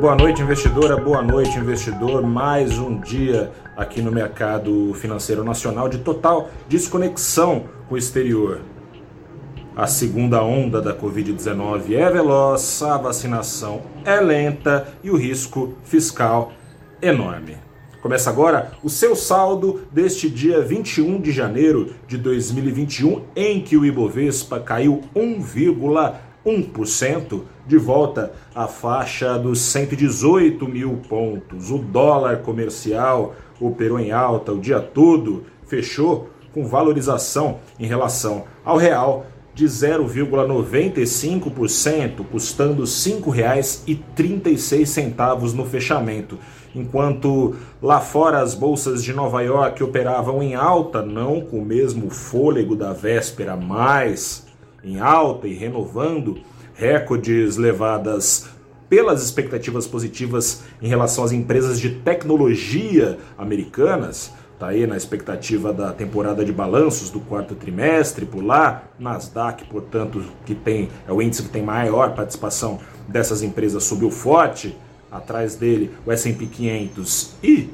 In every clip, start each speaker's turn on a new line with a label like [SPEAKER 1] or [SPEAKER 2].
[SPEAKER 1] Boa noite, investidora. Boa noite, investidor. Mais um dia aqui no mercado financeiro nacional de total desconexão com o exterior. A segunda onda da Covid-19 é veloz, a vacinação é lenta e o risco fiscal enorme. Começa agora o seu saldo deste dia 21 de janeiro de 2021, em que o Ibovespa caiu 1,1%. 1% de volta à faixa dos 118 mil pontos. O dólar comercial operou em alta o dia todo, fechou com valorização em relação ao real de 0,95%, custando R$ 5,36 no fechamento. Enquanto lá fora as bolsas de Nova York operavam em alta, não com o mesmo fôlego da véspera, mas em alta e renovando recordes levadas pelas expectativas positivas em relação às empresas de tecnologia americanas. Está aí na expectativa da temporada de balanços do quarto trimestre, por lá, Nasdaq, portanto, que tem é o índice que tem maior participação dessas empresas subiu forte, atrás dele o S&P 500 e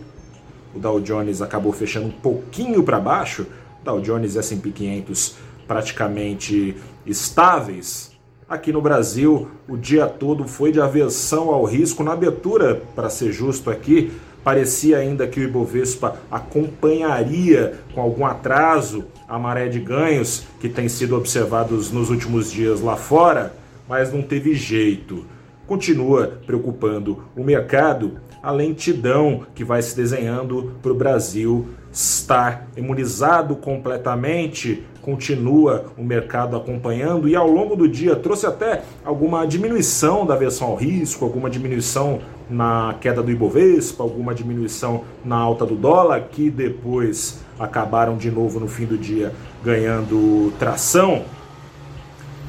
[SPEAKER 1] o Dow Jones acabou fechando um pouquinho para baixo, Dow Jones e S&P 500 praticamente estáveis. Aqui no Brasil, o dia todo foi de aversão ao risco. Na abertura, para ser justo aqui, parecia ainda que o Ibovespa acompanharia com algum atraso a maré de ganhos que tem sido observados nos últimos dias lá fora, mas não teve jeito. Continua preocupando o mercado a lentidão que vai se desenhando para o Brasil estar imunizado completamente, continua o mercado acompanhando e ao longo do dia trouxe até alguma diminuição da versão ao risco, alguma diminuição na queda do Ibovespa, alguma diminuição na alta do dólar, que depois acabaram de novo no fim do dia ganhando tração.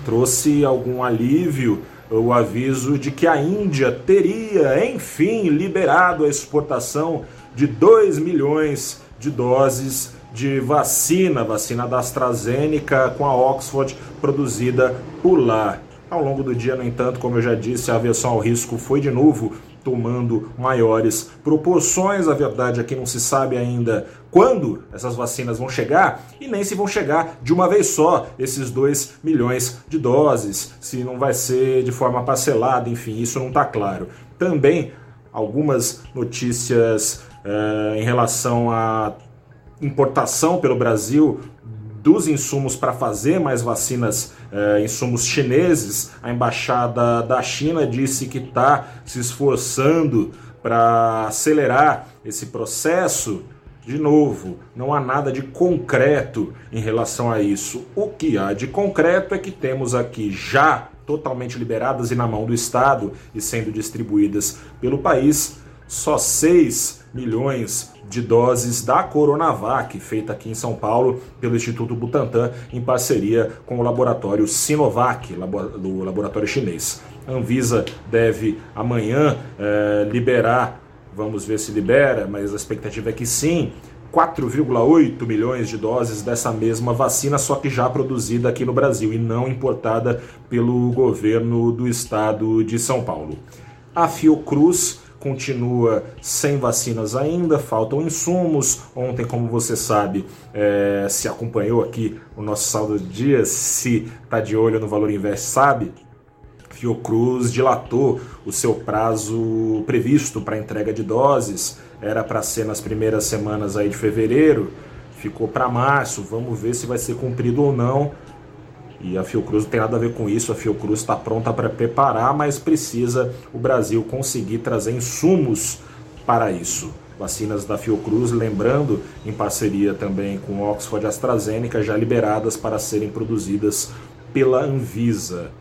[SPEAKER 1] Trouxe algum alívio o aviso de que a Índia teria, enfim, liberado a exportação de 2 milhões de doses de vacina, vacina da AstraZeneca com a Oxford produzida por lá. Ao longo do dia, no entanto, como eu já disse, a aversão ao risco foi de novo tomando maiores proporções. A verdade é que não se sabe ainda quando essas vacinas vão chegar e nem se vão chegar de uma vez só esses 2 milhões de doses, se não vai ser de forma parcelada, enfim, isso não está claro. Também algumas notícias uh, em relação à importação pelo Brasil dos insumos para fazer mais vacinas, eh, insumos chineses, a embaixada da China disse que está se esforçando para acelerar esse processo. De novo, não há nada de concreto em relação a isso. O que há de concreto é que temos aqui já totalmente liberadas e na mão do Estado e sendo distribuídas pelo país só 6 milhões de doses da Coronavac, feita aqui em São Paulo pelo Instituto Butantan, em parceria com o laboratório Sinovac, do laboratório chinês. A Anvisa deve amanhã eh, liberar, vamos ver se libera, mas a expectativa é que sim, 4,8 milhões de doses dessa mesma vacina, só que já produzida aqui no Brasil e não importada pelo governo do estado de São Paulo. A Fiocruz continua sem vacinas ainda, faltam insumos. Ontem, como você sabe, é, se acompanhou aqui o nosso saldo de dia, se está de olho no Valor Invest, sabe, Fiocruz dilatou o seu prazo previsto para entrega de doses, era para ser nas primeiras semanas aí de fevereiro, ficou para março, vamos ver se vai ser cumprido ou não. E a Fiocruz não tem nada a ver com isso, a Fiocruz está pronta para preparar, mas precisa o Brasil conseguir trazer insumos para isso. Vacinas da Fiocruz, lembrando, em parceria também com Oxford e AstraZeneca, já liberadas para serem produzidas pela Anvisa.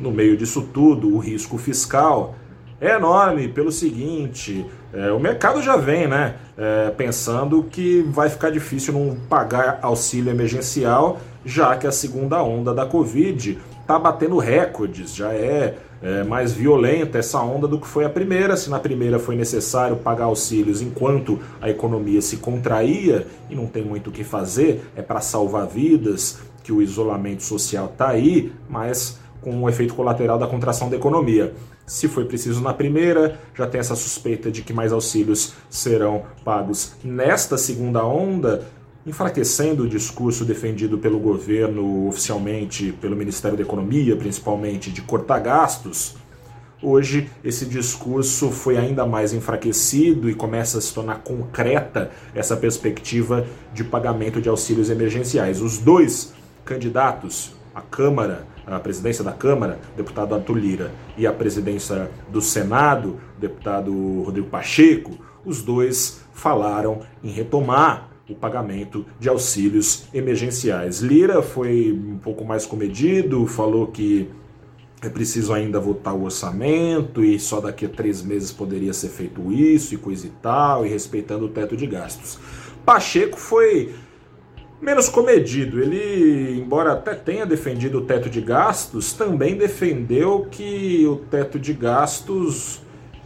[SPEAKER 1] No meio disso tudo, o risco fiscal é enorme pelo seguinte: é, o mercado já vem, né? É, pensando que vai ficar difícil não pagar auxílio emergencial, já que a segunda onda da Covid está batendo recordes, já é, é, mais violenta essa onda do que foi a primeira. Se na primeira foi necessário pagar auxílios enquanto a economia se contraía e não tem muito o que fazer, é para salvar vidas, que o isolamento social está aí, mas com o efeito colateral da contração da economia. Se foi preciso na primeira, já tem essa suspeita de que mais auxílios serão pagos nesta segunda onda, enfraquecendo o discurso defendido pelo governo oficialmente, pelo Ministério da Economia, principalmente, de cortar gastos. Hoje, esse discurso foi ainda mais enfraquecido e começa a se tornar concreta essa perspectiva de pagamento de auxílios emergenciais. Os dois candidatos à Câmara, a presidência da Câmara, deputado Arthur Lira, e a presidência do Senado, deputado Rodrigo Pacheco, os dois falaram em retomar o pagamento de auxílios emergenciais. Lira foi um pouco mais comedido, falou que é preciso ainda votar o orçamento e só daqui a três meses poderia ser feito isso e coisa e tal, e respeitando o teto de gastos. Pacheco foi menos comedido. Ele, embora até tenha defendido o teto de gastos, também defendeu que o teto de gastos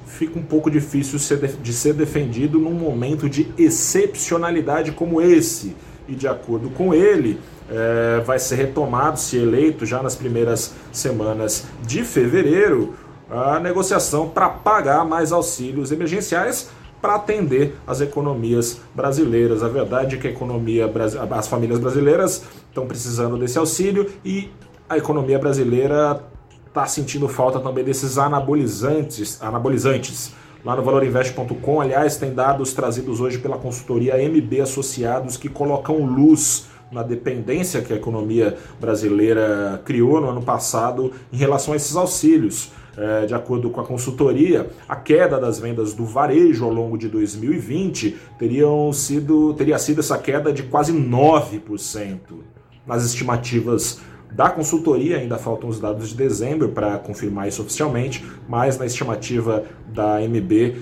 [SPEAKER 1] fica um pouco difícil de ser defendido num momento de excepcionalidade como esse. E de acordo com ele, é, vai ser retomado, se eleito, já nas primeiras semanas de fevereiro, a negociação para pagar mais auxílios emergenciais para atender as economias brasileiras. A verdade é que a economia, as famílias brasileiras estão precisando desse auxílio e a economia brasileira está sentindo falta também desses anabolizantes, anabolizantes. Lá no valorinvest.com, aliás, tem dados trazidos hoje pela consultoria MB Associados que colocam luz na dependência que a economia brasileira criou no ano passado em relação a esses auxílios. É, de acordo com a consultoria, a queda das vendas do varejo ao longo de 2020 teriam sido, teria sido essa queda de quase 9%. Nas estimativas da consultoria, ainda faltam os dados de dezembro para confirmar isso oficialmente, mas na estimativa da MB,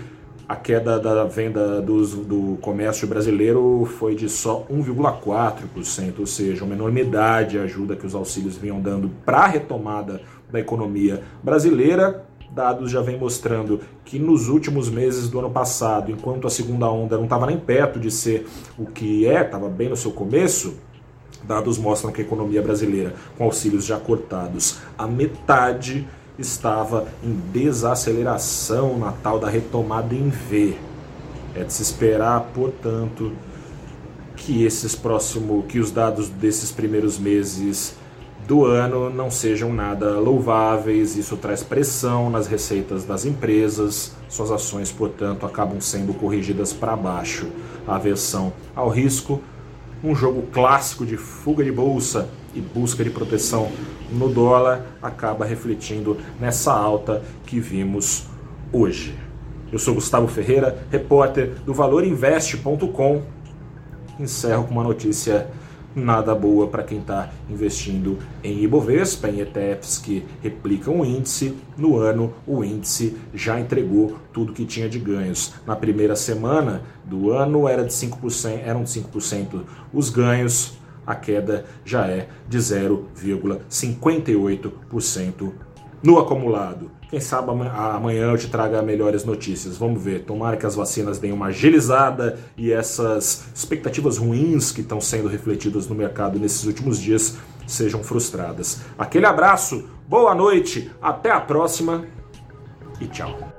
[SPEAKER 1] a queda da venda dos, do comércio brasileiro foi de só 1,4%, ou seja, uma enormidade a ajuda que os auxílios vinham dando para a retomada da economia brasileira. Dados já vem mostrando que nos últimos meses do ano passado, enquanto a segunda onda não estava nem perto de ser o que é, estava bem no seu começo, Dados mostram que a economia brasileira, com auxílios já cortados, a metade estava em desaceleração na tal da retomada em V. É de se esperar, portanto, que esses próximos, que os dados desses primeiros meses do ano não sejam nada louváveis. Isso traz pressão nas receitas das empresas. Suas ações, portanto, acabam sendo corrigidas para baixo. A aversão ao risco um jogo clássico de fuga de bolsa e busca de proteção no dólar acaba refletindo nessa alta que vimos hoje. Eu sou Gustavo Ferreira, repórter do valorinvest.com. Encerro com uma notícia nada boa para quem está investindo em Ibovespa, em ETFs que replicam o índice. No ano, o índice já entregou tudo que tinha de ganhos. Na primeira semana do ano era de 5%, eram de 5% os ganhos, a queda já é de 0,58% no acumulado. Quem sabe amanhã eu te traga melhores notícias. Vamos ver. Tomara que as vacinas deem uma agilizada e essas expectativas ruins que estão sendo refletidas no mercado nesses últimos dias sejam frustradas. Aquele abraço, boa noite, até a próxima e tchau.